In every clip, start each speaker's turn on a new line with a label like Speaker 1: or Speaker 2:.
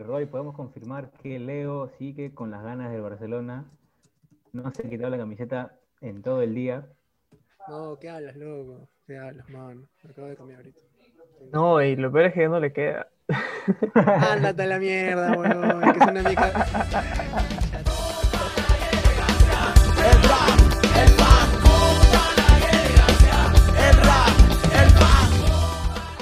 Speaker 1: Y Roy, podemos confirmar que Leo sigue con las ganas del Barcelona. No se ha quitado la camiseta en todo el día.
Speaker 2: No, ¿qué hablas, loco? ¿Qué hablas, man? Me acabo de cambiar ahorita.
Speaker 3: No, y lo peor es que no le queda.
Speaker 2: Ándate a la mierda, weón. Que es una mica.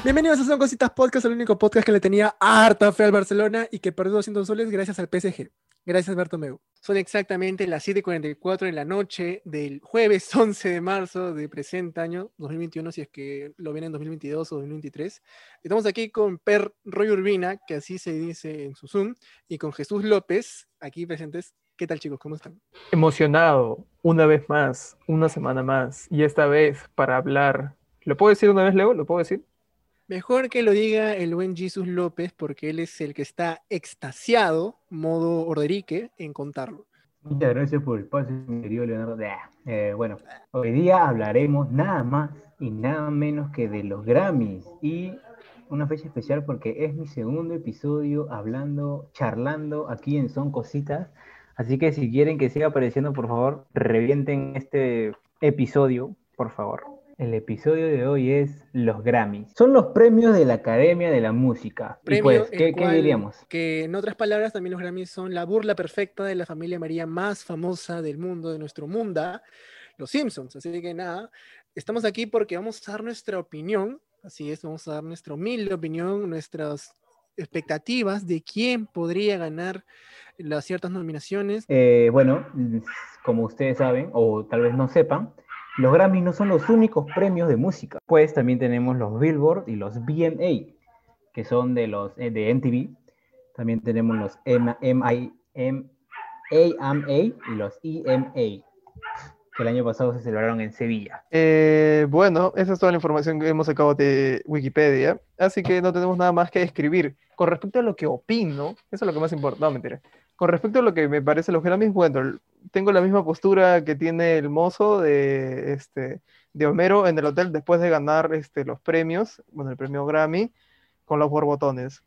Speaker 2: Bienvenidos a Son Cositas Podcast, el único podcast que le tenía harta fe al Barcelona y que perdió 200 soles gracias al PSG. Gracias, Bartomeu. Son exactamente las 7:44 de la noche del jueves 11 de marzo de presente año 2021, si es que lo ven en 2022 o 2023. Estamos aquí con Per Roy Urbina, que así se dice en su Zoom, y con Jesús López, aquí presentes. ¿Qué tal, chicos? ¿Cómo están?
Speaker 3: Emocionado, una vez más, una semana más, y esta vez para hablar. ¿Lo puedo decir una vez, Leo? ¿Lo puedo decir?
Speaker 2: Mejor que lo diga el buen Jesús López, porque él es el que está extasiado, modo Orderique, en contarlo.
Speaker 1: Muchas gracias por el pase, mi querido Leonardo. Eh, bueno, hoy día hablaremos nada más y nada menos que de los Grammys y una fecha especial porque es mi segundo episodio hablando, charlando aquí en Son Cositas. Así que si quieren que siga apareciendo, por favor, revienten este episodio, por favor. El episodio de hoy es los Grammys. Son los premios de la Academia de la Música. y
Speaker 2: Premio
Speaker 1: pues,
Speaker 2: el
Speaker 1: ¿qué, qué diríamos?
Speaker 2: Que en otras palabras, también los Grammys son la burla perfecta de la familia María más famosa del mundo, de nuestro mundo, los Simpsons. Así que nada, estamos aquí porque vamos a dar nuestra opinión. Así es, vamos a dar nuestra humilde opinión, nuestras expectativas de quién podría ganar las ciertas nominaciones.
Speaker 1: Eh, bueno, como ustedes saben, o tal vez no sepan, los Grammys no son los únicos premios de música. Pues también tenemos los Billboard y los BMA, que son de los eh, de MTV. También tenemos los AMA y los EMA, que el año pasado se celebraron en Sevilla.
Speaker 3: Eh, bueno, esa es toda la información que hemos sacado de Wikipedia, así que no tenemos nada más que escribir. Con respecto a lo que opino, eso es lo que más importa, no, mentira. Con respecto a lo que me parece los Grammys, bueno, tengo la misma postura que tiene el mozo de, este, de Homero en el hotel después de ganar este, los premios, bueno, el premio Grammy, con los borbotones.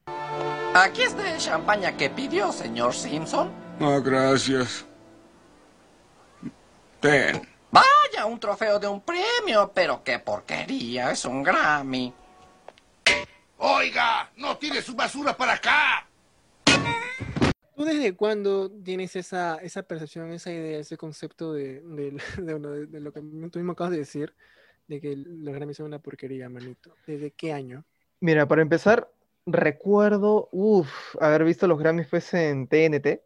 Speaker 4: Aquí está el champaña que pidió, señor Simpson.
Speaker 5: Ah, gracias. Ten.
Speaker 4: Vaya, un trofeo de un premio, pero qué porquería, es un Grammy.
Speaker 5: Oiga, no tire su basura para acá.
Speaker 2: ¿Tú desde cuándo tienes esa, esa percepción, esa idea, ese concepto de, de- de- de- lo que tú mismo acabas de decir, de que los Grammys son una porquería, manito? ¿Desde qué año?
Speaker 3: Mira, para empezar, recuerdo, uff, haber visto los Grammys pues en TNT,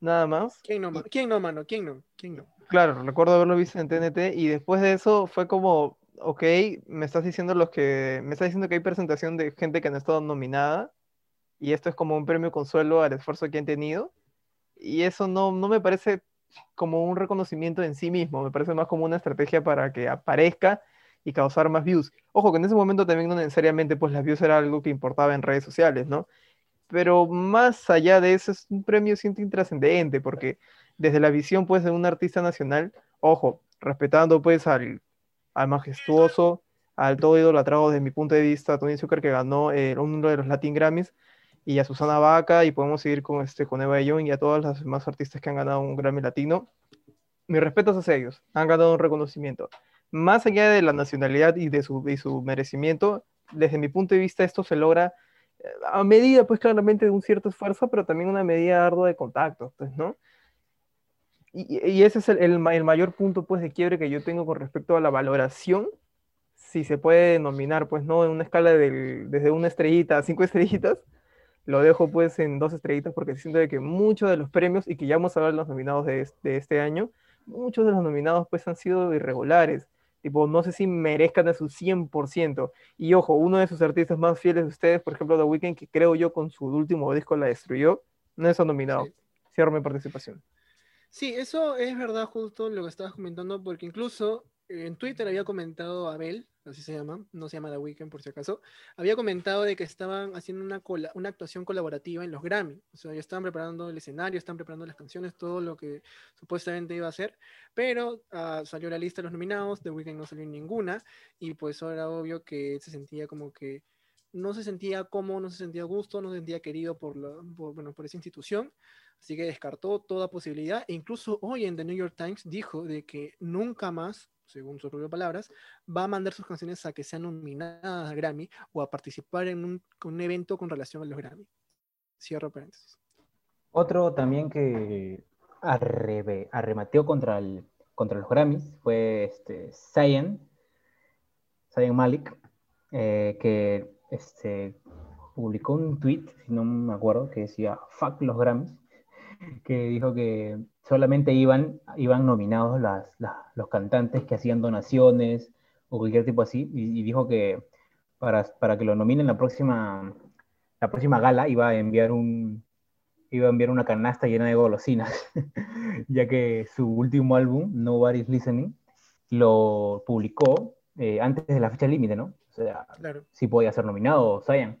Speaker 3: nada más.
Speaker 2: ¿Quién no, ¿Quién no, mano? ¿Quién no? ¿Quién no?
Speaker 3: Claro, recuerdo haberlo visto en TNT y después de eso fue como, ok, me estás diciendo los que, me estás diciendo que hay presentación de gente que no ha estado nominada y esto es como un premio consuelo al esfuerzo que han tenido y eso no, no me parece como un reconocimiento en sí mismo, me parece más como una estrategia para que aparezca y causar más views. Ojo, que en ese momento también no necesariamente pues las views era algo que importaba en redes sociales, ¿no? Pero más allá de eso es un premio siento intrascendente porque desde la visión pues de un artista nacional, ojo, respetando pues al, al majestuoso, al todo idolatrado desde mi punto de vista, Tony Zucker que ganó uno de los Latin Grammys, y a Susana Vaca, y podemos seguir con, este, con Eva Young y a todas las demás artistas que han ganado un Grammy Latino. Mis respetos hacia ellos, han ganado un reconocimiento. Más allá de la nacionalidad y de su, y su merecimiento, desde mi punto de vista esto se logra eh, a medida, pues claramente, de un cierto esfuerzo, pero también una medida ardua de contacto, pues, ¿no? Y, y ese es el, el, el mayor punto, pues, de quiebre que yo tengo con respecto a la valoración, si se puede denominar, pues, ¿no? En una escala del- desde una estrellita a cinco estrellitas, lo dejo, pues, en dos estrellitas porque siento de que muchos de los premios, y que ya vamos a ver los nominados de, es- de este año, muchos de los nominados, pues, han sido irregulares. Tipo, no sé si merezcan a su 100%. Y ojo, uno de sus artistas más fieles de ustedes, por ejemplo, The Weeknd, que creo yo con su último disco la destruyó, no es nominado.
Speaker 2: Sí.
Speaker 3: Cierro mi participación.
Speaker 2: Sí, eso es verdad justo lo que estabas comentando, porque incluso en Twitter había comentado Abel, así se llama, no se llama The Weeknd por si acaso, había comentado de que estaban haciendo una, actuación colaborativa en los Grammy, o sea, ya estaban preparando el escenario, estaban preparando las canciones, todo lo que supuestamente iba a hacer, pero ah, salió la lista de los nominados, The Weeknd no salió ninguna, y pues ahora obvio que se sentía como que no se sentía cómodo, no se sentía gusto, no se sentía querido la, por, bueno, por esa institución, así que descartó toda posibilidad. E incluso hoy en The New York Times dijo de que nunca más, según sus propias palabras, va a mandar sus canciones a que sean nominadas a Grammy o a participar en un, evento con relación a los Grammy. Cierro paréntesis.
Speaker 1: Otro también que arrebe- arremateó contra, los Grammys fue este, Zayn Malik, eh, que este, publicó un tweet, si no me acuerdo, que decía fuck los Grammys, que dijo que solamente iban, iban nominados las, las- los cantantes que hacían donaciones o cualquier tipo así, y, y dijo que para, para que lo nominen la próxima, la próxima gala iba a enviar un, iba a enviar una canasta llena de golosinas, ya que su último álbum, Nobody's Listening, lo publicó eh, antes de la fecha límite, ¿no? O sea,
Speaker 2: Claro.
Speaker 1: sí podía ser nominado Zayn.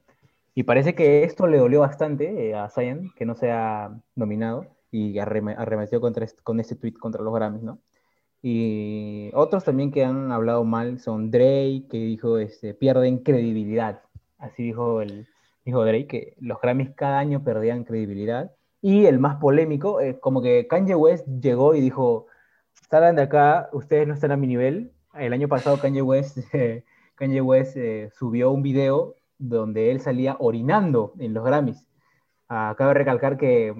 Speaker 1: Y parece que esto le dolió bastante eh, a Zayn, que no sea nominado, y arreme- arremetió contra con este tweet contra los Grammys, ¿no? Y otros también que han hablado mal son Drake, que dijo, este, pierden credibilidad. Así dijo, el, dijo Drake, que los Grammys cada año perdían credibilidad. Y el más polémico, eh, como que Kanye West llegó y dijo, salgan de acá, ustedes no están a mi nivel. El año pasado Kanye West, Kanye West eh, subió un video donde él salía orinando en los Grammys. Ah, cabe recalcar que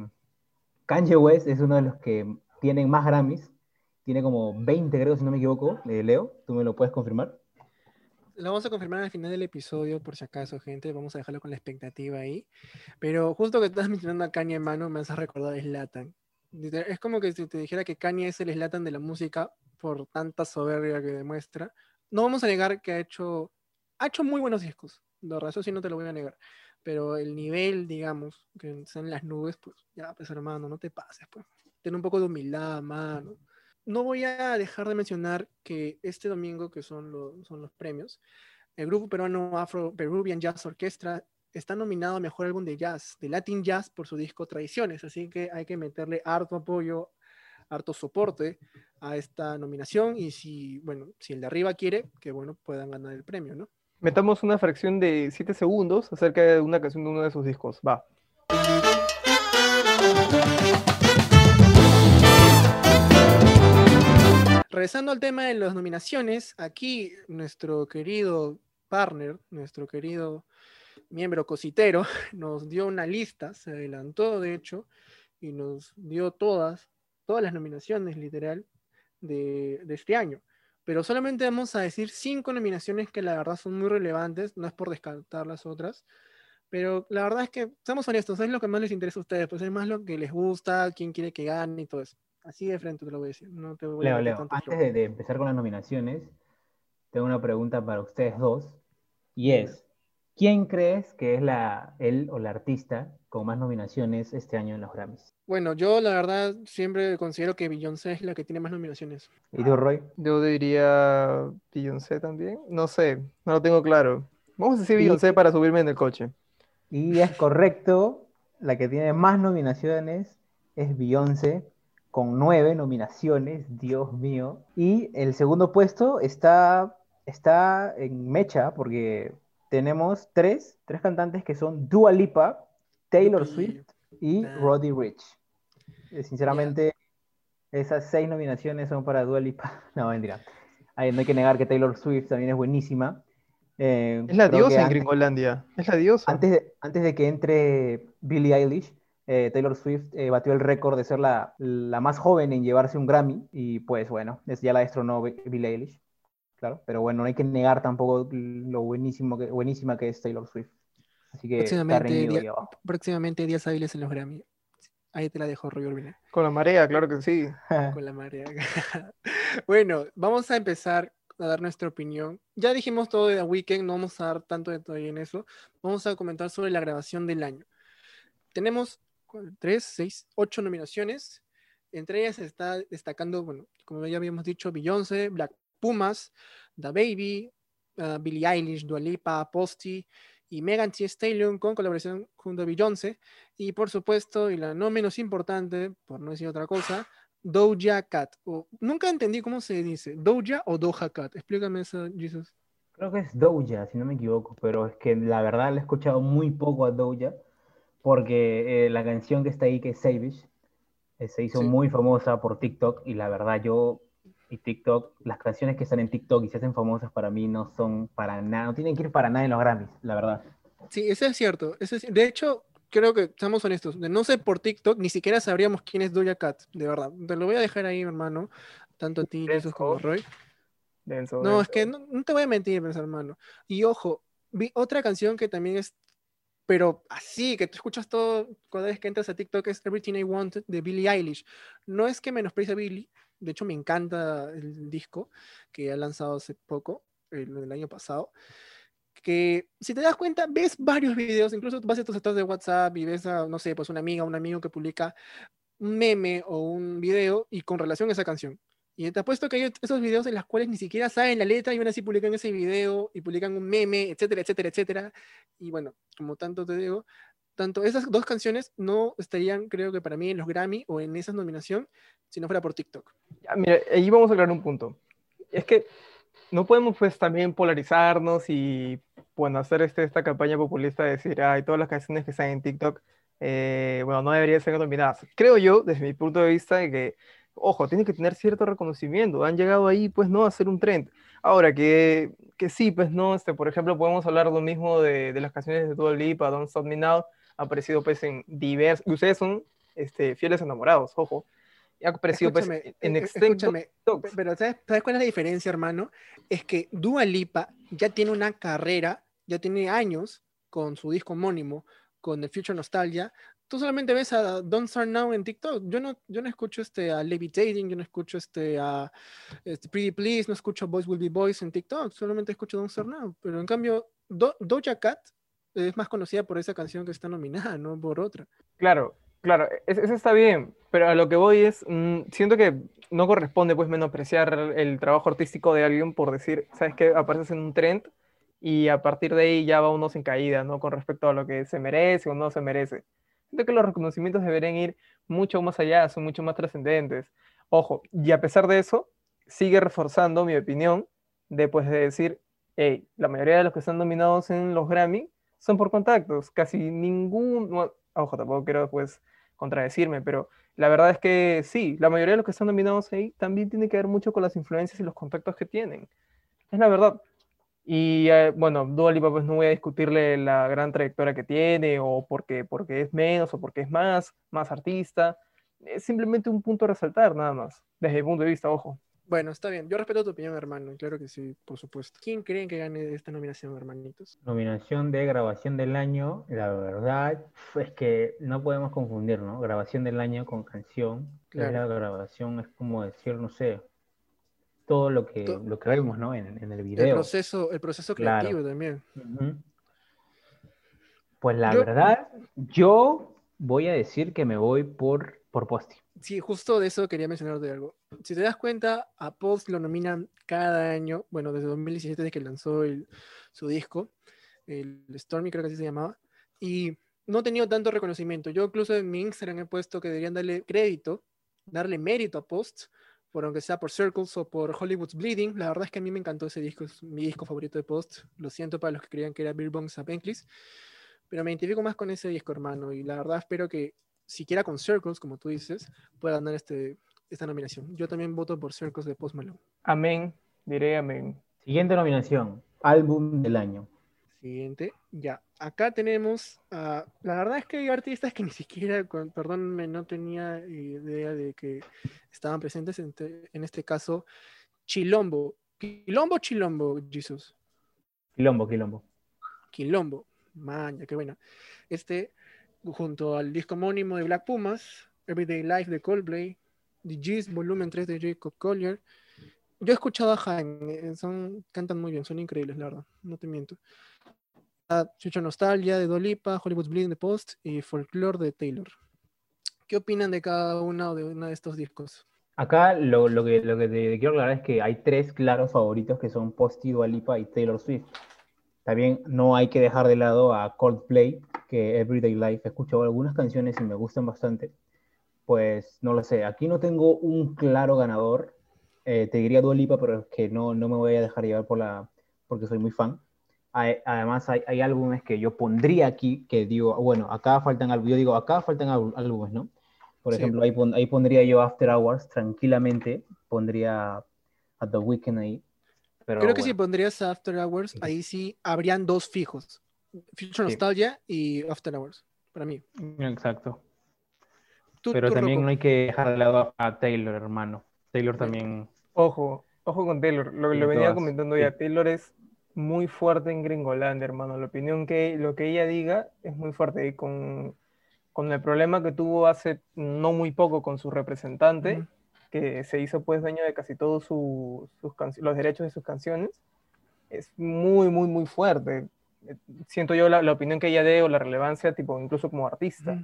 Speaker 1: Kanye West es uno de los que tienen más Grammys. Tiene como 20, creo, si no me equivoco. Eh, Leo, ¿tú me lo puedes confirmar?
Speaker 2: Lo vamos a confirmar al final del episodio, por si acaso, gente. Vamos a dejarlo con la expectativa ahí. Pero justo que estás mencionando a Kanye, mano, me hace recordar a Slatan. Es como que si te dijera que Kanye es el Slatan de la música por tanta soberbia que demuestra. No vamos a negar que ha hecho, ha hecho muy buenos discos. De verdad, eso sí no te lo voy a negar. Pero el nivel, digamos, que está en las nubes, pues ya, pues hermano, no te pases, pues. Ten un poco de humildad, mano no voy a dejar de mencionar que este domingo, que son, los son los premios, el grupo peruano Afro Peruvian Jazz Orchestra está nominado a Mejor Álbum de Jazz, de Latin Jazz, por su disco Tradiciones, así que hay que meterle harto apoyo, harto soporte a esta nominación y si, bueno, si el de arriba quiere, que bueno, puedan ganar el premio, ¿no?
Speaker 3: Metamos una fracción de 7 segundos acerca de una canción de uno de sus discos. Va.
Speaker 2: Regresando al tema de las nominaciones, aquí nuestro querido partner, nuestro querido miembro cositero, nos dio una lista, se adelantó de hecho, y nos dio todas, todas las nominaciones literal de, de este año. Pero solamente vamos a decir cinco nominaciones que la verdad son muy relevantes, no es por descartar las otras, pero la verdad es que, seamos honestos, es lo que más les interesa a ustedes, pues es más lo que les gusta, quién quiere que gane y todo eso. Así de frente te lo voy a decir. No te voy a
Speaker 1: Leo,
Speaker 2: meter
Speaker 1: Leo, antes de empezar con las nominaciones, tengo una pregunta para ustedes dos, y es, ¿quién crees que es la, él o la artista con más nominaciones este año en los Grammys?
Speaker 2: Bueno, yo la verdad siempre considero que Beyoncé es la que tiene más nominaciones.
Speaker 1: ¿Y tú, Roy?
Speaker 3: Yo diría Beyoncé también. No sé, no lo tengo claro. Vamos a decir. Beyoncé para subirme en el coche.
Speaker 1: Y es correcto, la que tiene más nominaciones es Beyoncé, con nueve nominaciones, Dios mío. Y el segundo puesto está, está en mecha, porque tenemos tres, tres cantantes que son Dua Lipa, Taylor. Swift y. Roddy Rich. Eh, Sinceramente, esas seis nominaciones son para Dua Lipa. No, mentira. Ay, no hay que negar que Taylor Swift también es buenísima. Eh,
Speaker 3: Es la diosa en
Speaker 1: antes-
Speaker 3: Gringolandia. Es la diosa.
Speaker 1: antes de, antes de que entre Billie Eilish, eh, Taylor Swift eh, batió el récord de ser la, la más joven en llevarse un Grammy y pues bueno, es- ya la destronó Bi- Billie Eilish, claro, pero bueno, no hay que negar tampoco lo buenísimo que, buenísima que es Taylor Swift. Así que está
Speaker 2: Próximamente,
Speaker 1: reñido
Speaker 2: día-
Speaker 1: ahí abajo.
Speaker 2: próximamente días hábiles en los Grammy. Ahí te la dejo, Roy Urbina,
Speaker 3: Con la marea, claro que sí.
Speaker 2: con la marea. bueno, vamos a empezar a dar nuestra opinión. Ya dijimos todo de The Weeknd, no vamos a dar tanto detalle en eso. Vamos a comentar sobre la grabación del año. Tenemos tres, seis, ocho nominaciones. Entre ellas está destacando, bueno, como ya habíamos dicho, Beyoncé, Black Pumas, The Baby, uh, Billie Eilish, Dua Lipa, Posty y Megan Thee Stallion con colaboración junto a Beyoncé. Y por supuesto, y la no menos importante, por no decir otra cosa, Doja Cat. O, nunca entendí cómo se dice, Doja o Doja Cat. Explícame eso, Jesus.
Speaker 1: Creo que es Doja, si no me equivoco, pero es que la verdad le he escuchado muy poco a Doja, porque eh, la canción que está ahí, que es Savage, eh, se hizo
Speaker 2: Sí.
Speaker 1: muy famosa por TikTok, y la verdad yo, y TikTok, las canciones que están en TikTok y se hacen famosas para mí no son para nada, no tienen que ir para nada en los Grammys, la verdad.
Speaker 2: Sí, eso es cierto. Eso es- de hecho, creo que seamos honestos. De no ser por TikTok, ni siquiera sabríamos quién es Doja Cat, de verdad. Te lo voy a dejar ahí, hermano. Tanto a ti, Jesús, como a Roy.
Speaker 3: Denso,
Speaker 2: No, es que no, no te voy a mentir, pues, hermano. Y ojo, vi otra canción que también es, pero así, que tú escuchas todo cada vez que entras a TikTok, es Everything I Wanted de Billie Eilish. No es que menosprecie a Billie, de hecho me encanta el disco que ha lanzado hace poco, el, el año pasado. Que si te das cuenta, ves varios videos, incluso vas a tus estados de WhatsApp y ves a, no sé, pues una amiga, un amigo que publica un meme o un video y con relación a esa canción. Y te apuesto que hay esos videos en los cuales ni siquiera saben la letra y aún así publican ese video y publican un meme, etcétera, etcétera, etcétera. Y bueno, como tanto te digo, tanto esas dos canciones no estarían, creo que para mí, en los Grammy o en esa nominación si no fuera por TikTok.
Speaker 3: Ya, mira, ahí vamos a aclarar un punto. Es que no podemos pues también polarizarnos y bueno, hacer este, esta campaña populista de decir, ay, todas las canciones que están en TikTok, eh, bueno, no deberían ser nominadas. Creo yo, desde mi punto de vista, de que, ojo, tienen que tener cierto reconocimiento. Han llegado ahí, pues, no, a hacer un trend. Ahora, que, que sí, pues, no, este, por ejemplo, podemos hablar lo mismo de, de las canciones de Dua Lipa, Don't Stop Me Now, aparecido, pues, en diversos, y ustedes son, este, fieles enamorados, ojo. Ha aparecido, pues, en
Speaker 2: eh,
Speaker 3: extenso
Speaker 2: escúchame, Pero ¿sabes, sabes cuál es la diferencia, hermano? Es que Dua Lipa ya tiene una carrera, ya tiene años con su disco homónimo, con el Future Nostalgia. Tú solamente ves a Don't Start Now en TikTok. Yo no, yo no escucho este, a Levitating, yo no escucho este, a este, Pretty Please, no escucho Boys Will Be Boys en TikTok, solamente escucho Don't Start Now. Pero en cambio, Do- Doja Cat es más conocida por esa canción que está nominada, no por otra.
Speaker 3: Claro, claro, es- eso está bien, pero a lo que voy es, mm, siento que no corresponde pues menospreciar el trabajo artístico de alguien por decir, sabes que apareces en un trend y a partir de ahí ya va uno sin caída, ¿no? Con respecto a lo que se merece o no se merece. Siento que los reconocimientos deberían ir mucho más allá, son mucho más trascendentes. Ojo, y a pesar de eso, sigue reforzando mi opinión de pues de decir, hey, la mayoría de los que están nominados en los Grammy son por contactos, casi ningún, ojo, tampoco quiero pues contradecirme, pero la verdad es que sí, la mayoría de los que están nominados ahí también tiene que ver mucho con las influencias y los contactos que tienen. Es la verdad. Y eh, bueno, Dua Lipa pues no voy a discutirle la gran trayectoria que tiene o porque, porque es menos o porque es más, más artista. Es simplemente un punto a resaltar nada más, desde mi punto de vista, ojo.
Speaker 2: Bueno, está bien. Yo respeto tu opinión, hermano. Claro que sí, por supuesto. ¿Quién creen que gane esta nominación, hermanitos?
Speaker 1: Nominación de grabación del año, la verdad es que no podemos confundir, ¿no? Grabación del año con canción.
Speaker 2: Claro.
Speaker 1: la grabación es como decir, no sé, todo lo que, lo que vemos, ¿no? En, en el
Speaker 2: El
Speaker 1: video.
Speaker 2: proceso, el proceso
Speaker 1: Claro.
Speaker 2: creativo también.
Speaker 1: Pues la
Speaker 2: Yo-
Speaker 1: verdad, yo voy a decir que me voy por, por Posti.
Speaker 2: Sí, justo de eso quería mencionar de algo. Si te das cuenta, a Post lo nominan cada año, bueno, desde 2017 desde que lanzó su disco, el Stormy creo que así se llamaba, y no ha tenido tanto reconocimiento. Yo incluso en mi Instagram he puesto que deberían darle crédito, darle mérito a Post, por aunque sea por Circles o por Hollywood's Bleeding. La verdad es que a mí me encantó ese disco, es mi disco favorito de Post. Lo siento para los que creían que era Beer Bongs a pero me identifico más con ese disco, hermano, y la verdad espero que siquiera con Circles, como tú dices, pueda ganar este, esta nominación. Yo también voto por Circles de Post Malone.
Speaker 3: Amén, diré amén.
Speaker 1: Siguiente nominación, álbum del año.
Speaker 2: Siguiente, ya. Acá tenemos, la verdad es que hay artistas que ni siquiera, con- perdónenme, no tenía idea de que estaban presentes, en, te- en este caso, Chilombo. ¿Quilombo o Chilombo, Jesus?
Speaker 1: Quilombo, Quilombo.
Speaker 2: Quilombo. Man, ya qué buena. Este, junto al disco homónimo de Black Pumas, Everyday Life de Coldplay, The G's Volumen 3 de Jacob Collier. Yo he escuchado a Jaime, eh, son, cantan muy bien, son increíbles, la verdad, no te miento. Ah, Chucho Nostalgia de Dolipa, Hollywood's Bleeding de Post y Folklore de Taylor. ¿Qué opinan de cada uno de, uno de estos discos?
Speaker 1: Acá lo, lo que, lo que te quiero aclarar es que hay tres claros favoritos que son Posti, Dua Lipa y Taylor Swift. También no hay que dejar de lado a Coldplay, que Everyday Life he escuchado algunas canciones y me gustan bastante. Pues no lo sé, aquí no tengo un claro ganador. Eh, te diría Dua Lipa, pero es que no, no me voy a dejar llevar por la, porque soy muy fan. Hay- además, hay, hay álbumes que yo pondría aquí, que digo, bueno, acá faltan álbumes, yo digo, acá faltan ál- álbumes, ¿no? Por
Speaker 2: Sí.
Speaker 1: ejemplo, ahí, pon- ahí pondría yo After Hours, tranquilamente, pondría a The Weeknd ahí. Pero
Speaker 2: Creo que si pondrías After Hours, ahí sí habrían dos fijos. Future
Speaker 1: Sí.
Speaker 2: Nostalgia y After Hours, para mí.
Speaker 6: Exacto.
Speaker 2: Tú-
Speaker 6: Pero
Speaker 2: tú,
Speaker 6: también no hay que dejar de lado a, Taylor, hermano. Taylor también.
Speaker 3: Ojo, ojo con Taylor. Lo,
Speaker 6: Sí,
Speaker 3: lo venía
Speaker 6: todas,
Speaker 3: comentando
Speaker 6: sí.
Speaker 3: ya. Taylor es muy fuerte en Gringolandia, hermano. La opinión que lo que ella diga es muy fuerte. Y con, con el problema que tuvo hace no muy poco con su representante. Que se hizo pues dueño de casi todos su- sus los derechos de sus canciones, es muy, muy, muy fuerte. Eh, Siento yo la, la opinión que ella dé o la relevancia, tipo, incluso como artista.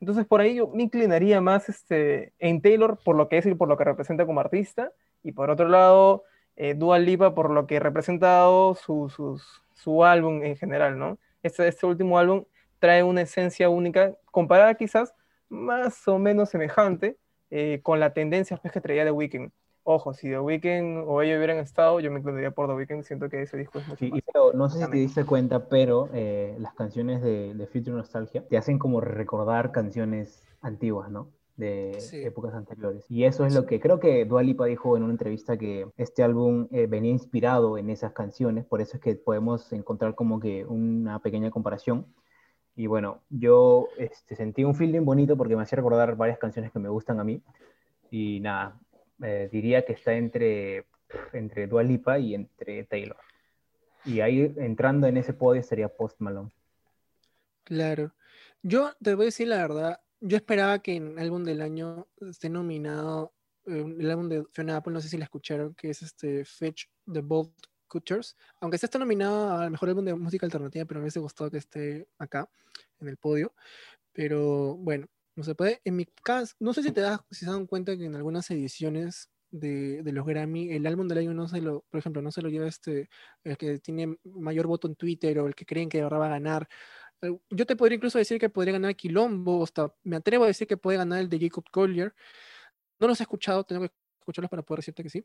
Speaker 3: Entonces, por ahí yo me inclinaría más este, en Taylor por lo que es y por lo que representa como artista, y por otro lado, eh, Dua Lipa por lo que ha representado su, sus- su álbum en general, ¿no? Este, este último álbum trae una esencia única, comparada quizás más o menos semejante eh, con la tendencia pues, que traía The Weeknd. Ojo, si The Weeknd o ellos hubieran estado, yo me inclinaría por The Weeknd, siento que ese disco es mucho
Speaker 1: Sí, y
Speaker 3: más.
Speaker 1: pero no sé si te diste cuenta, pero eh, las canciones de, de Future Nostalgia te hacen como recordar canciones antiguas, ¿no? De
Speaker 2: Sí.
Speaker 1: épocas anteriores. Y eso es lo que creo que Dua Lipa dijo en una entrevista que este álbum eh, venía inspirado en esas canciones, por eso es que podemos encontrar como que una pequeña comparación. Y bueno, yo este, sentí un feeling bonito porque me hacía recordar varias canciones que me gustan a mí. Y nada, eh, diría que está entre, entre Dua Lipa y entre Taylor. Y ahí entrando en ese podio estaría Post Malone.
Speaker 2: Claro. Yo te voy a decir la verdad, yo esperaba que en álbum del año esté nominado eh, el álbum de Fiona Apple, no sé si la escucharon, que es este Fetch the Bolt Cutters, aunque este está nominado al mejor álbum de música alternativa, pero me hubiese gustado que esté acá en el podio. Pero bueno, no se puede. En mi caso, no sé si te das, si se dan cuenta que en algunas ediciones de, de los Grammy, el álbum del año no se lo, por ejemplo, no se lo lleva este, el que tiene mayor voto en Twitter o el que creen que ahora va a ganar. Eh, Yo te podría incluso decir que podría ganar Quilombo, hasta me atrevo a decir que puede ganar el de Jacob Collier. No los he escuchado, tengo que escucharlos para poder decirte que sí.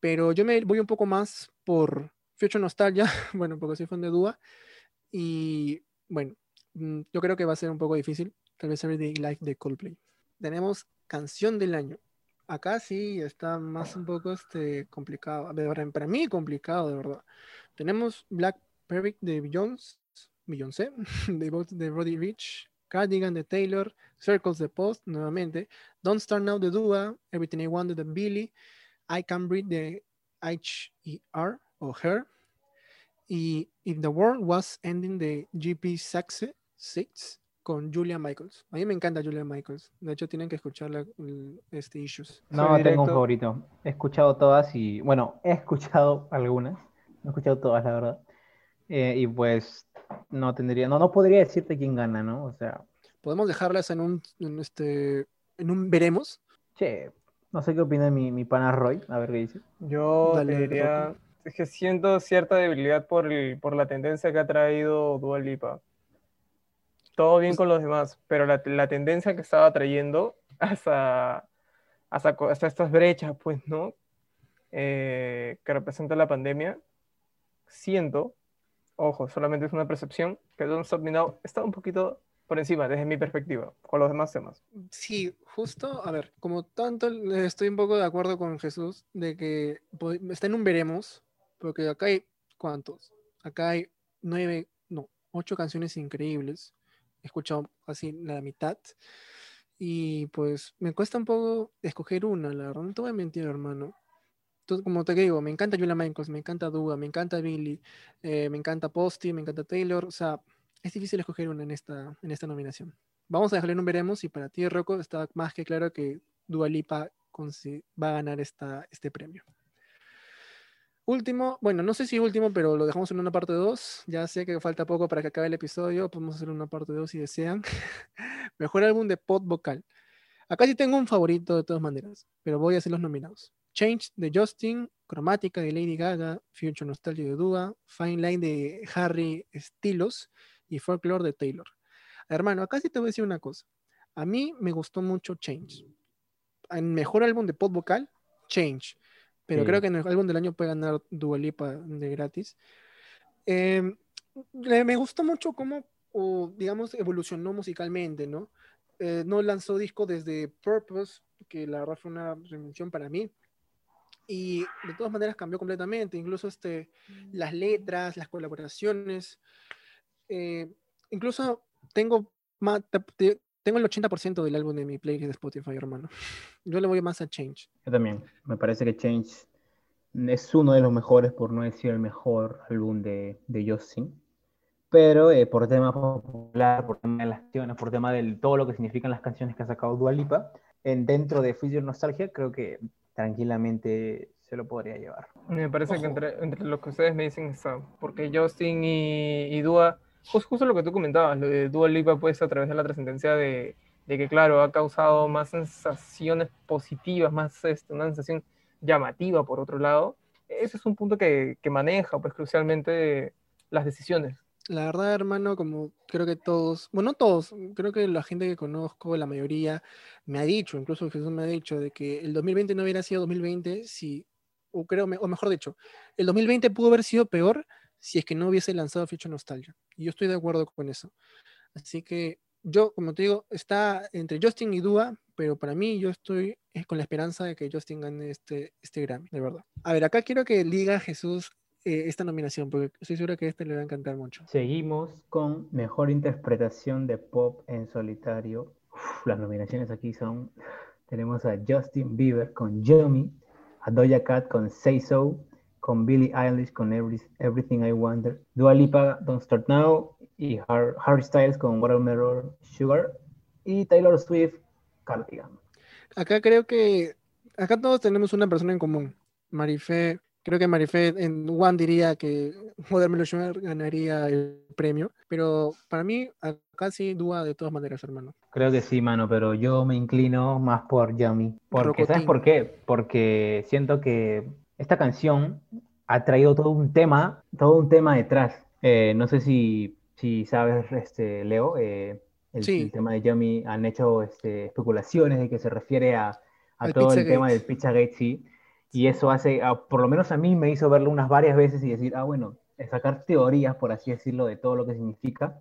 Speaker 2: Pero yo me voy un poco más por Future Nostalgia, bueno, porque soy fan de Dua. Y bueno, mm, yo creo que va a ser un poco difícil. Tal vez Everyday Life de Coldplay. Tenemos canción del año. Acá sí está más un poco este, complicado. Para mí complicado, de verdad. Tenemos Black Perfect de Beyoncé, Beyoncé de, de Roddy Rich, Cardigan de Taylor, Circles de Post, nuevamente, Don't Start Now de Dua, Everything I Want de Billy, I Can Breathe de H.E.R. o Her, y If the World Was Ending de GP Saxe 6 con Julia Michaels. A mí me encanta Julia Michaels. De hecho, tienen que escucharla este Issues.
Speaker 6: No
Speaker 3: Soy
Speaker 6: tengo un favorito. He escuchado todas y, bueno, he escuchado algunas. No he escuchado todas, la verdad. Eh, y pues no tendría, no, no podría decirte quién gana, ¿no? O sea,
Speaker 2: Podemos dejarlas en un, en este, en un veremos.
Speaker 6: che, no sé qué opina mi, mi pana Roy, a ver qué dice.
Speaker 3: Yo
Speaker 2: Dale,
Speaker 3: te diría, es que siento cierta debilidad por, el- por la tendencia que ha traído Dua Lipa. Todo bien con los demás, pero la, la tendencia que estaba trayendo hasta, hasta, hasta estas brechas, pues, ¿no? Eh, que representa la pandemia, siento, ojo, solamente es una percepción, que Don't Stop Me Now está un poquito por encima, desde mi perspectiva, con los demás temas.
Speaker 2: Sí, justo, a ver, como tanto estoy un poco de acuerdo con Jesús de que está en un veremos, porque acá hay, ¿cuántos? Acá hay nueve, no, ocho canciones increíbles. He escuchado así la mitad. Y pues me cuesta un poco escoger una, la verdad, no te voy a mentir, hermano. Como te digo, me encanta Julia Michaels, me encanta Dua, me encanta Billy, eh, me encanta Posty, me encanta Taylor, o sea, es difícil escoger una en esta, en esta nominación. Vamos a dejarle un veremos y para ti, Rocco, está más que claro que Dua Lipa va a ganar esta, este premio. Último, bueno, no sé si último, pero lo dejamos en una parte 2. Ya sé que falta poco para que acabe el episodio, podemos hacer una parte 2 si desean. Mejor álbum de pop vocal. Acá sí tengo un favorito de todas maneras, pero voy a hacer los nominados. Change de Justin, Cromática de Lady Gaga, Future Nostalgia de Dua, Fine Line de Harry Styles y Folklore de Taylor. Hermano, acá sí te voy a decir una cosa. A mí me gustó mucho Change. En mejor álbum de pop vocal, Change. pero creo que en el álbum del año puede ganar Dua Lipa de gratis. Eh, me gustó mucho cómo, o, digamos, evolucionó musicalmente, ¿no? Eh, no lanzó disco desde Purpose, que la verdad fue una reinvención para mí. Y de todas maneras cambió completamente, incluso este, las letras, las colaboraciones. Eh, incluso tengo, te- tengo el 80% del álbum de mi playlist de Spotify, hermano. Yo le voy más a Change.
Speaker 1: Yo también. Me parece que Change es uno de los mejores, por no decir el mejor álbum de, de Justin. Pero eh, por tema popular, por tema de las canciones, por tema de todo lo que significan las canciones que ha sacado Dua Lipa, en, dentro de Future Nostalgia, creo que tranquilamente se lo podría llevar.
Speaker 3: Me parece que entre, entre lo que ustedes me dicen está, porque Justin y, y Dua, jus- justo lo que tú comentabas, lo de Dua Lipa pues a través de la trascendencia de, de que claro, ha causado más sensaciones positivas, más este, una sensación llamativa por otro lado, ese es un punto que, que maneja pues crucialmente las decisiones.
Speaker 2: La verdad, hermano, como creo que todos, bueno, no todos, creo que la gente que conozco, la mayoría, me ha dicho, incluso Jesús me ha dicho, de que el 2020 no hubiera sido 2020 si, o creo, o mejor dicho, el 2020 pudo haber sido peor si es que no hubiese lanzado Future Nostalgia. Y yo estoy de acuerdo con eso. Así que yo, como te digo, está entre Justin y Dua, pero para mí yo estoy eh, con la esperanza de que Justin gane este, este Grammy, de verdad. A ver, acá quiero que diga Jesús eh, esta nominación, porque estoy seguro que a este le va a encantar mucho.
Speaker 1: Seguimos con mejor interpretación de pop en solitario. Uf, las nominaciones aquí son: tenemos a Justin Bieber con Yummy, a Doja Cat con Say So, con Billie Eilish con Every- Everything I Wonder, Dua Lipa Don't Start Now y Har- Harry Styles con Watermelon Sugar y Taylor Swift Cardigan.
Speaker 2: Acá creo que, acá todos tenemos una persona en común, Marifé. Creo que Marifé en One diría que Watermelon Sugar ganaría el premio, pero para mí acá sí Dua de todas maneras, hermano.
Speaker 6: Creo que sí, mano, pero yo me inclino más por Yummy. Porque, ¿sabes por qué? Porque siento que esta canción ha traído todo un tema,
Speaker 1: Todo un tema detrás. Eh, no sé si, si sabes, este, Leo, eh, el,
Speaker 2: Sí.
Speaker 1: el tema de Yummy han hecho este, especulaciones de que se refiere a, a todo el tema del Pizzagate, sí. Y eso hace, ah, por lo menos a mí me hizo verlo unas varias veces y decir, ah, bueno, sacar teorías, por así decirlo, de todo lo que significa.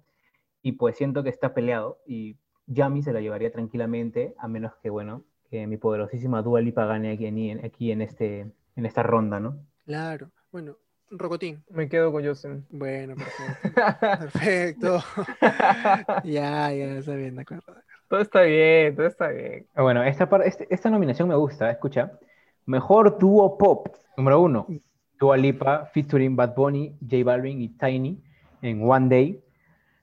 Speaker 1: Y pues siento que está peleado y Yummy se lo llevaría tranquilamente, a menos que, bueno, que mi poderosísima Dua Lipa gane aquí en, aquí en, este, en esta ronda, ¿no?
Speaker 2: Claro. Bueno, Rocotín.
Speaker 3: Me quedo con Justin.
Speaker 2: Bueno, perfecto. Perfecto. ya, ya, está bien, de acuerdo.
Speaker 3: todo está bien, todo está bien.
Speaker 6: Ah, Bueno, esta, par- este- esta nominación me gusta, escucha. Mejor dúo pop. Número uno, Dua Lipa featuring Bad Bunny, J Balvin y Tiny en One Day.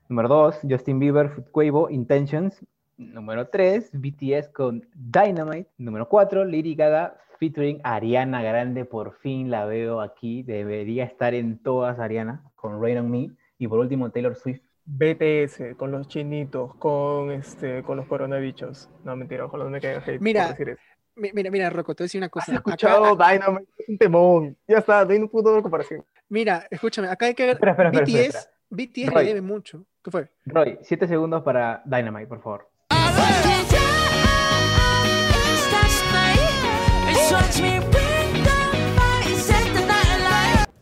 Speaker 6: Número dos, Justin Bieber, Quavo, Intentions. Número tres, BTS con Dynamite. Número cuatro, Lady Gaga featuring Ariana Grande. Por fin la veo aquí. Debería estar en todas, Ariana.
Speaker 1: Con Rain on Me. Y por último, Taylor Swift
Speaker 3: BTS, con los chinitos, con este, con los coronavirus. No, mentira, ojalá no me caigan hate por
Speaker 2: Mira,
Speaker 3: decir eso.
Speaker 2: Mi- Mira, mira, Rocco, te voy a decir una
Speaker 3: ¿Has
Speaker 2: cosa. Acá-
Speaker 3: escuchado Dynamite? Es un temón. Ya está, no hay un punto de comparación.
Speaker 2: mira, escúchame, acá hay que ver.
Speaker 6: Espera, espera,
Speaker 2: BTS,
Speaker 6: espera,
Speaker 2: BTS
Speaker 6: Roy.
Speaker 2: le debe mucho. ¿Qué fue?
Speaker 6: Roy, siete segundos para Dynamite, por favor.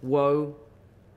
Speaker 7: Whoa,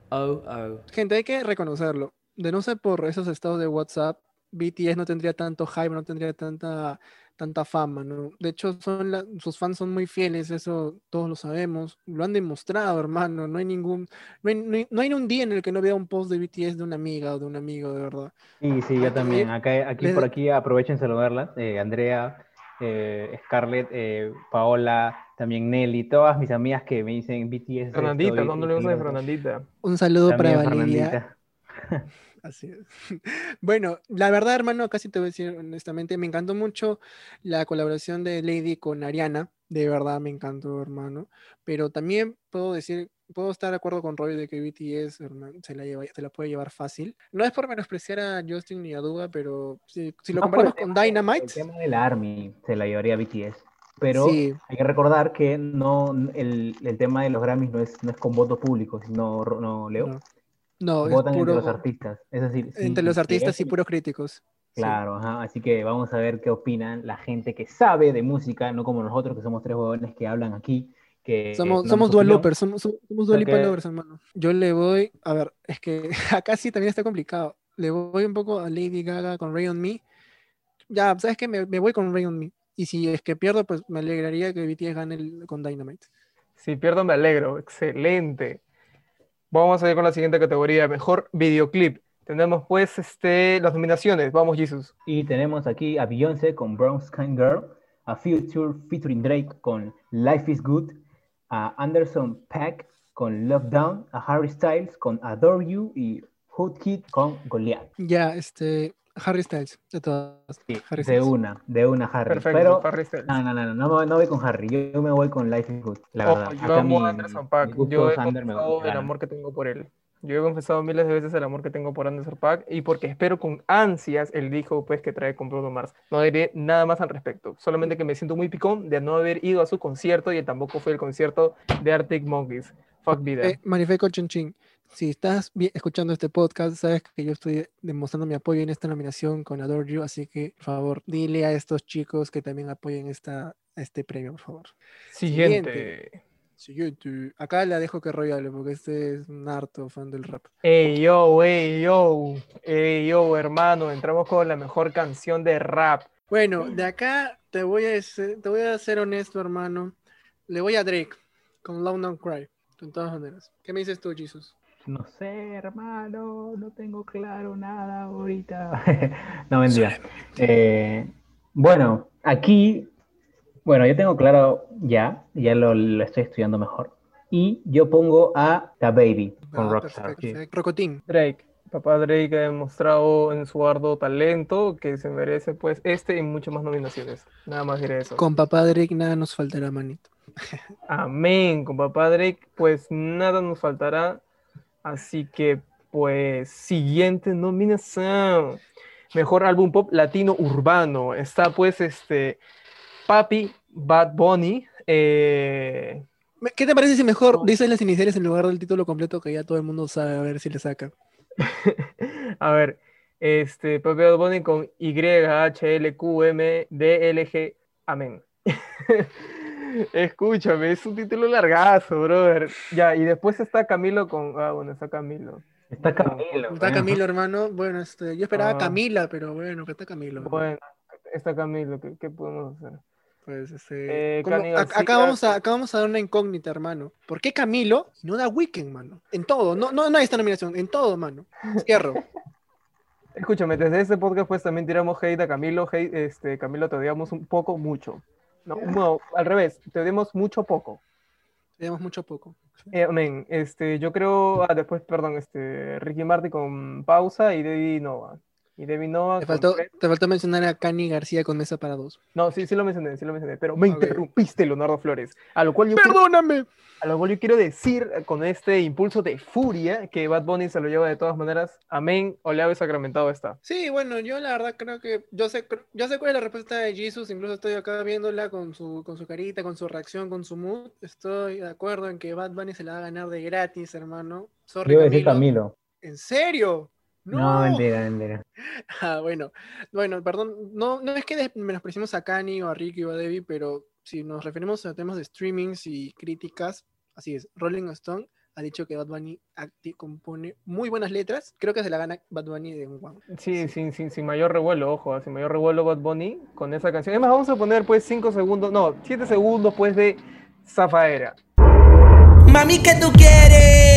Speaker 7: oh, oh.
Speaker 2: Gente, hay que reconocerlo. De no ser por esos estados de WhatsApp, BTS no tendría tanto hype, no tendría tanta, tanta fama, ¿no? De hecho, son la- sus fans son muy fieles, eso todos lo sabemos. Lo han demostrado, hermano. No hay ningún, no hay, no hay- no hay un día en el que no vea un post de BTS de una amiga o de un amigo, de verdad.
Speaker 6: Sí, sí, yo también. Acá, aquí
Speaker 2: Desde-
Speaker 6: por aquí aprovechen saludarlas. Eh, Andrea, eh, Scarlett, eh, Paola, también Nelly, todas mis amigas que me dicen BTS.
Speaker 3: Fernandita,
Speaker 6: y-
Speaker 3: le gusta de
Speaker 6: y-
Speaker 3: Fernandita.
Speaker 2: Un saludo para Valeria.
Speaker 6: Fernandita.
Speaker 2: Así es. Bueno, la verdad, hermano, casi te voy a decir honestamente, me encantó mucho la colaboración de Lady con Ariana. De verdad me encantó, hermano. Pero también puedo decir, puedo estar de acuerdo con Roy de que BTS hermano, se la, lleva, se la puede llevar fácil. No es por menospreciar a Justin ni a Dua, pero si, si lo
Speaker 1: No
Speaker 2: comparamos con
Speaker 1: tema
Speaker 2: Dynamite,
Speaker 1: El tema del Army se la llevaría BTS. Pero
Speaker 2: sí,
Speaker 1: hay que recordar que no el, el tema de los Grammys no es, no es con voto público, sino, no, Leo.
Speaker 2: no, no, es
Speaker 1: Votan entre
Speaker 2: puro
Speaker 1: los artistas. Es decir,
Speaker 2: entre los artistas y
Speaker 1: es-
Speaker 2: puros críticos. Sí.
Speaker 1: Claro, ajá, así que vamos a ver qué opinan la gente que sabe de música, no como nosotros que somos tres huevones que hablan aquí, que
Speaker 2: Somos,
Speaker 1: damos
Speaker 2: somos dual lovers, somos, somos dual lovers, hermano. Yo le voy, a ver, es que acá sí también está complicado. Le voy un poco a Lady Gaga con Ray on Me. Ya, ¿sabes qué? Me, me voy con Ray on Me. Y si es que pierdo, pues me alegraría que BTS gane el- con Dynamite.
Speaker 3: Si pierdo, me alegro. Excelente. Vamos a ir con la siguiente categoría, mejor videoclip. Tenemos pues este, las nominaciones. Vamos, Jesus.
Speaker 1: Y tenemos aquí a Beyoncé con Brown Skin Girl, a Future featuring Drake con Life is Good, a Anderson Paak con Love Down, a Harry Styles con Adore You y Hood Kid con Goliath.
Speaker 2: Ya, este, Harry Styles, de todas.
Speaker 1: Sí,
Speaker 2: Harry
Speaker 1: de una, de una Harry.
Speaker 3: Perfecto.
Speaker 1: Pero
Speaker 3: Harry Styles.
Speaker 1: no, no, no, no, no, voy con Harry, yo, yo me voy con Life is Good, la
Speaker 3: Oh,
Speaker 1: verdad.
Speaker 3: yo
Speaker 1: Acá
Speaker 3: amo
Speaker 1: mi-
Speaker 3: a Anderson Paak. Yo he confesado el amor que tengo por él. Yo he confesado miles de veces el amor que tengo por Anderson Paak y porque espero con ansias el disco pues, que trae con Bruno Mars. No diré nada más al respecto. Solamente que me siento muy picón de no haber ido a su concierto y tampoco fue el concierto de Arctic Monkeys. Fuck vida.
Speaker 2: Eh, Marifeco Chunchín, si estás escuchando este podcast, sabes que yo estoy demostrando mi apoyo en esta nominación con Adore You, así que, por favor, dile a estos chicos que también apoyen esta, este premio, por favor.
Speaker 3: Siguiente.
Speaker 2: Siguiente. Acá la dejo que Roy hable, porque este es un harto fan del rap.
Speaker 3: Ey yo, ey yo, ey yo, hermano. Entramos con la mejor canción de rap.
Speaker 2: Bueno, de acá te voy a ser, te voy a ser honesto, hermano. Le voy a Drake con Loud Don't Cry, de todas maneras. ¿Qué me dices tú, Jesus?
Speaker 1: No sé, hermano, no tengo claro nada ahorita. no, mentira. Eh, bueno, aquí, bueno, yo tengo claro ya, ya lo, lo estoy estudiando mejor. Y yo pongo a The Baby con
Speaker 2: Ah,
Speaker 1: Rockstar.
Speaker 2: perfecto,
Speaker 1: sí.
Speaker 2: perfecto. Rocotín.
Speaker 3: Drake. Papá Drake ha demostrado en su arduo talento que se merece pues este y muchas más nominaciones. Nada más diré eso.
Speaker 2: Con papá Drake nada nos faltará, manito.
Speaker 3: Amén. Con papá Drake pues nada nos faltará. Así que pues siguiente nominación. Mejor álbum pop latino urbano. Está pues este Papi Bad Bunny. eh,
Speaker 2: ¿Qué te parece si mejor dices las iniciales en lugar del título completo que ya todo el mundo sabe a ver si le saca?
Speaker 3: A ver, este, Papi Bad Bunny con Y, H, L, Q, M, D, L, G, amén. Escúchame, es un título largazo, brother. Ya, y después está Camilo con. Ah, bueno, está Camilo.
Speaker 1: Está Camilo.
Speaker 2: Está. Camilo, hermano. Bueno, este, yo esperaba
Speaker 3: Ah.
Speaker 2: Camila, pero bueno, que está Camilo.
Speaker 3: Bueno, está Camilo, ¿qué, qué podemos hacer?
Speaker 2: Pues, este,
Speaker 3: Eh,
Speaker 2: acá, vamos a, acá vamos a dar una incógnita, hermano. ¿Por qué Camilo no da Weekend, mano? En todo, no, no, no hay esta nominación, en todo, mano. Cierro.
Speaker 3: Escúchame, desde este podcast pues también tiramos hate a Camilo. Hate, este, Camilo, te odiamos un poco, mucho. No, no, al revés, te odiamos mucho, poco.
Speaker 2: Tenemos mucho poco.
Speaker 3: Eh, amén. Este, yo creo, ah, después, perdón, este, Ricky Martin con pausa y Debbie Nova. Y Debbie Nova
Speaker 2: Te faltó,
Speaker 3: Fred-
Speaker 2: te faltó mencionar a Cani García con mesa para dos.
Speaker 3: No, sí, sí lo mencioné, sí lo mencioné, pero me
Speaker 2: Ok.
Speaker 3: interrumpiste, Leonardo Flores. A lo cual yo quiero,
Speaker 2: ¡Perdóname!
Speaker 3: a lo cual yo quiero decir con este impulso de furia que Bad Bunny se lo lleva de todas maneras. Amén. Oleado y sacramentado está.
Speaker 2: Sí, bueno, yo la verdad creo que yo sé, yo sé cuál es la respuesta de Jesus, incluso estoy acá viéndola con su, con su carita, con su reacción, con su mood. Estoy de acuerdo en que Bad Bunny se la va a ganar de gratis, hermano. Sorry,
Speaker 1: Yo
Speaker 2: Camilo.
Speaker 1: Camilo.
Speaker 2: ¿En serio?
Speaker 1: No, mentira, mentira.
Speaker 2: Ah, bueno, bueno, perdón, no, no es que menospreciemos a Kanye o a Ricky o a Debbie, pero si nos referimos a temas de streamings y críticas, así es, Rolling Stone ha dicho que Bad Bunny acti- compone muy buenas letras, creo que se la gana Bad Bunny de un one.
Speaker 3: Sí, Sin, sin, sin mayor revuelo, ojo, ah, sin mayor revuelo Bad Bunny con esa canción. Es más, vamos a poner pues 5 segundos, no, 7 segundos pues de Zafaera.
Speaker 8: Mami, ¿qué tú quieres?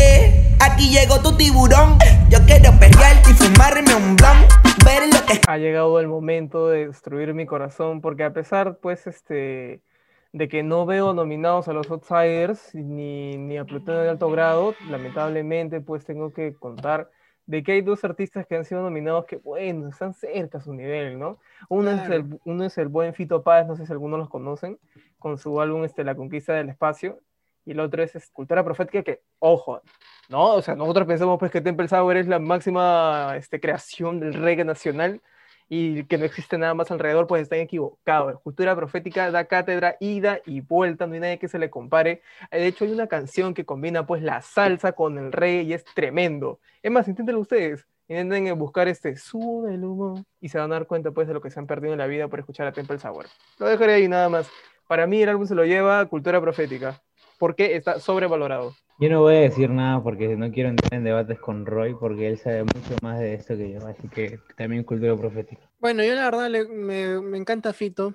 Speaker 8: Aquí llegó tu tiburón. Yo quiero pelearte y fumarme un blunt. Ver lo que
Speaker 3: ha llegado el momento de destruir mi corazón, porque a pesar, pues, este, de que no veo nominados a los Outsiders ni, ni a Plutón de alto grado, lamentablemente, pues, tengo que contar de que hay dos artistas que han sido nominados que, bueno, están cerca a su nivel, ¿no? Uno, es, el, uno es el buen Fito Páez, no sé si algunos los conocen, con su álbum, este, La Conquista del Espacio, y el otro es, es Cultura Profética, que, ojo, ¿no? O sea, nosotros pensamos pues que Temple Sour es la máxima este, creación del reggae nacional y que no existe nada más alrededor, pues están equivocados. Cultura Profética da cátedra, ida y vuelta, no hay nadie que se le compare. De hecho, hay una canción que combina pues la salsa con el reggae y es tremendo. Es más, inténtenlo ustedes. Intenten buscar este sube el humo y se van a dar cuenta pues de lo que se han perdido en la vida por escuchar a Temple Sour. Lo dejaré ahí nada más. Para mí el álbum se lo lleva Cultura Profética. ¿Por qué está sobrevalorado?
Speaker 1: Yo no voy a decir nada porque no quiero entrar en debates con Roy porque él sabe mucho más de esto que yo, así que también cultura profética.
Speaker 2: Bueno, yo la verdad le- me, me encanta Fito.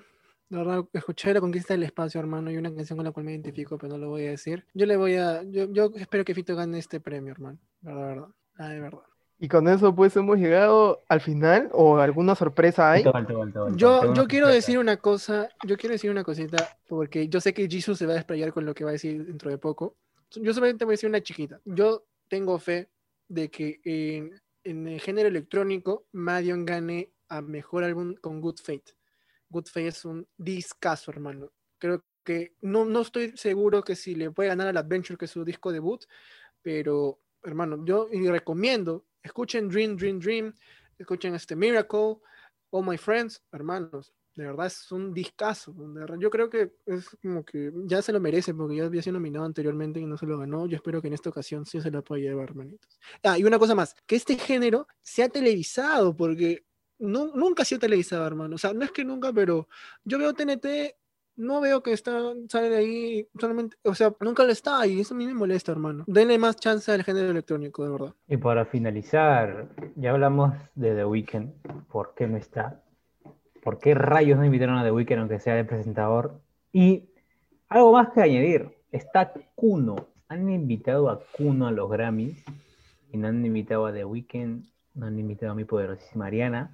Speaker 2: La verdad, escuché La Conquista del Espacio, hermano, y una canción con la cual me identifico, pero no lo voy a decir. Yo le voy a. Yo, yo espero que Fito gane este premio, hermano. Verdad, verdad. Ah, de verdad.
Speaker 3: Y con eso pues hemos llegado al final o alguna sorpresa hay.
Speaker 1: Alto, alto, alto, alto.
Speaker 2: Yo, yo quiero
Speaker 1: sorpresa.
Speaker 2: decir una cosa, yo quiero decir una cosita, porque yo sé que Jesus se va a desplayar con lo que va a decir dentro de poco. Yo solamente voy a decir una chiquita. Yo tengo fe de que en, en el género electrónico, Madion gane a mejor álbum con Good Fate. Good Fate es un discazo, hermano. Creo que no, no estoy seguro que si le puede ganar al Adventure, que es su disco debut, pero, hermano, yo y recomiendo, escuchen Dream, Dream, Dream, escuchen este Miracle, All My Friends, hermanos, de verdad es un discazo. Yo creo que es como que ya se lo merece porque ya había sido nominado anteriormente y no se lo ganó. Yo espero que en esta ocasión sí se lo pueda llevar, hermanitos. Ah, y una cosa más, que este género sea televisado porque no, nunca ha sido televisado, hermano. O sea, no es que nunca, pero yo veo TNT, no veo que está, sale de ahí solamente, o sea, nunca lo está y eso a mí me molesta, hermano. Denle más chance al género electrónico, de verdad.
Speaker 1: Y para finalizar, ya hablamos de The Weeknd, ¿por qué no está? ¿Por qué rayos no invitaron a The Weeknd aunque sea de presentador? Y algo más que añadir, está Kuno. Han invitado a Kuno a los Grammys y no han invitado a The Weeknd, no han invitado a mi poderosísima Ariana.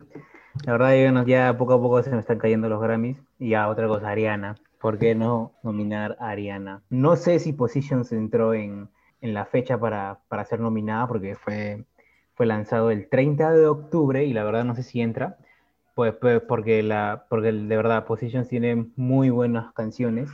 Speaker 1: La verdad, no- ya poco a poco se me están cayendo los Grammys. Y ya otra cosa, Ariana. ¿Por qué no nominar a Ariana? No sé si Positions entró en, en la fecha para, para ser nominada porque fue, fue lanzado el 30 de octubre y la verdad no sé si entra. Pues, pues, porque, la, porque de verdad Positions tiene muy buenas canciones.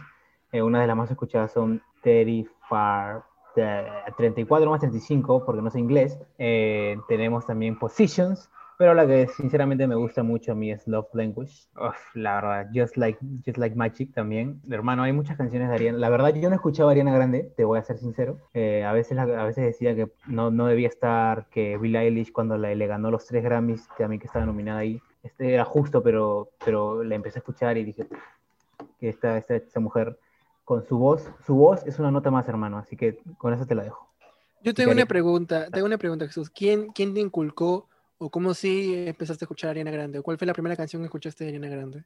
Speaker 1: Eh, una de las más escuchadas son 34, eh, 34 más 35, porque no sé inglés. Eh, tenemos también Positions, pero la que sinceramente me gusta mucho a mí es Love Language. Uf, la verdad, Just Like, Just like Magic también. Hermano, hay muchas canciones de Ariana. La verdad, yo no escuchaba a Ariana Grande, te voy a ser sincero. Eh, a, veces, a veces decía que no, no debía estar, que Billie Eilish cuando le, le ganó los tres Grammys, que a mí que estaba nominada ahí, este era justo, pero, pero la empecé a escuchar y dije que esta, esta, esta mujer con su voz, su voz es una nota más, hermano, así que con eso te la dejo.
Speaker 2: Yo tengo una pregunta, tengo una pregunta, Jesús. ¿Quién, quién te inculcó o cómo sí empezaste a escuchar Ariana Grande? ¿O ¿Cuál fue la primera canción que escuchaste de Ariana Grande?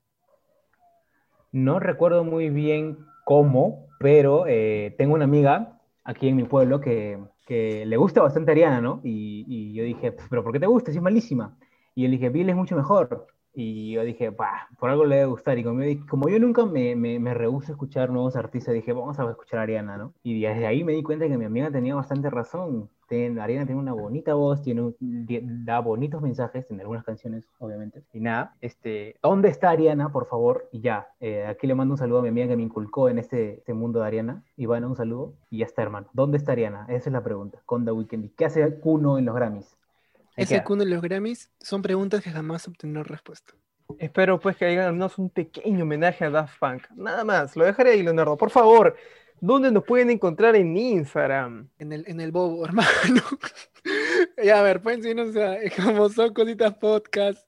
Speaker 1: No recuerdo muy bien cómo, pero eh, tengo una amiga aquí en mi pueblo que, que le gusta bastante Ariana, ¿no? Y, y yo dije, ¿pero por qué te gusta? Si es malísima. Y él dije, Bill es mucho mejor. Y yo dije, bah, por algo le debe gustar. Y como, como yo nunca me, me, me rehúso a escuchar nuevos artistas, dije, vamos a escuchar a Ariana, ¿no? Y desde ahí me di cuenta que mi amiga tenía bastante razón. Ten- Ariana tiene una bonita voz, tiene un- da bonitos mensajes en algunas canciones, obviamente. Y nada, este, ¿dónde está Ariana, por favor? Y ya, eh, aquí le mando un saludo a mi amiga que me inculcó en este, este mundo de Ariana. Ivana, un saludo. Y ya está, hermano. ¿Dónde está Ariana? Esa es la pregunta. Con The Weeknd. ¿Y qué hace Kuno en los Grammys? Ahí
Speaker 2: Ese
Speaker 1: queda.
Speaker 2: cuno de los Grammys son preguntas que jamás obtendrán respuesta.
Speaker 3: Espero pues que hagan al menos un pequeño homenaje a Daft Punk. Nada más, lo dejaré ahí, Leonardo. Por favor, ¿dónde nos pueden encontrar en Instagram?
Speaker 2: En el, en el bobo, hermano. ya, a ver, pueden seguirnos a- como son cositas podcast.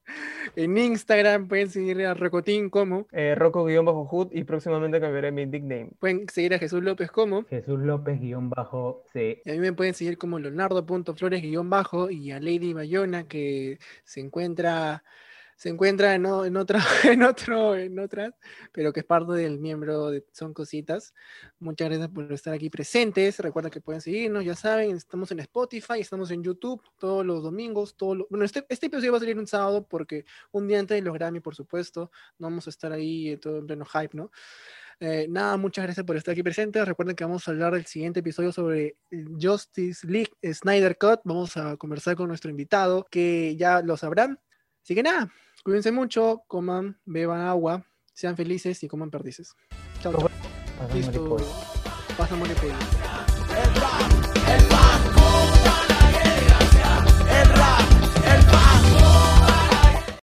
Speaker 2: En Instagram pueden seguir a Rocotín como.
Speaker 3: Eh, Rocco-Hood y próximamente cambiaré mi nickname.
Speaker 2: Pueden seguir a Jesús López como.
Speaker 1: Jesús López, guion bajo, C.
Speaker 2: Y a mí me pueden seguir como Leonardo.flores guion bajo y a Lady Bayona que se encuentra se encuentra en, en otra en otro en otras pero que es parte del miembro de Son Cositas. Muchas gracias por estar aquí presentes. Recuerda que pueden seguirnos, ya saben, estamos en Spotify, estamos en YouTube todos los domingos, todos los- bueno, este, este episodio va a salir un sábado porque un día antes de los Grammy, por supuesto, no vamos a estar ahí todo en pleno hype, ¿no? Eh, nada, muchas gracias por estar aquí presentes. Recuerden que vamos a hablar del siguiente episodio sobre Justice League Snyder Cut. Vamos a conversar con nuestro invitado, que ya lo sabrán. Así que nada, cuídense mucho, coman, beban agua, sean felices y coman perdices. Chao, chao. Listo.